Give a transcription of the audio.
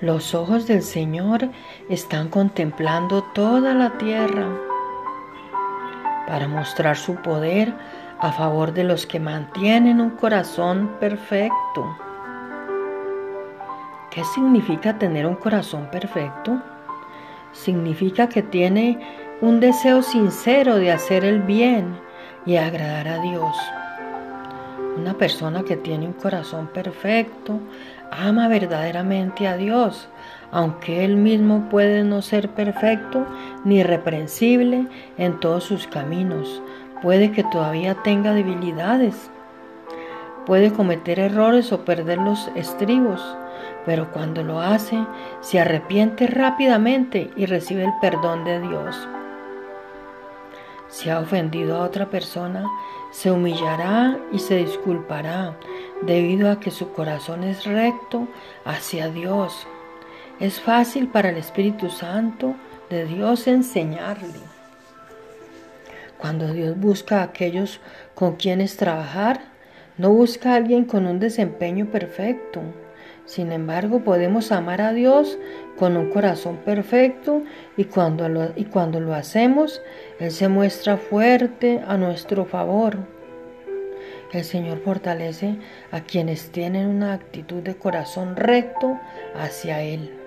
Los ojos del Señor están contemplando toda la tierra para mostrar su poder a favor de los que mantienen un corazón perfecto. ¿Qué significa tener un corazón perfecto? Significa que tiene un deseo sincero de hacer el bien y agradar a Dios. Una persona que tiene un corazón perfecto ama verdaderamente a Dios, aunque él mismo puede no ser perfecto ni reprensible en todos sus caminos. Puede que todavía tenga debilidades. Puede cometer errores o perder los estribos, pero cuando lo hace, se arrepiente rápidamente y recibe el perdón de Dios. Si ha ofendido a otra persona, se humillará y se disculpará debido a que su corazón es recto hacia Dios. Es fácil para el Espíritu Santo de Dios enseñarle. Cuando Dios busca a aquellos con quienes trabajar, no busca a alguien con un desempeño perfecto. Sin embargo, podemos amar a Dios con un corazón perfecto y cuando, lo, y cuando lo hacemos, Él se muestra fuerte a nuestro favor. El Señor fortalece a quienes tienen una actitud de corazón recto hacia Él.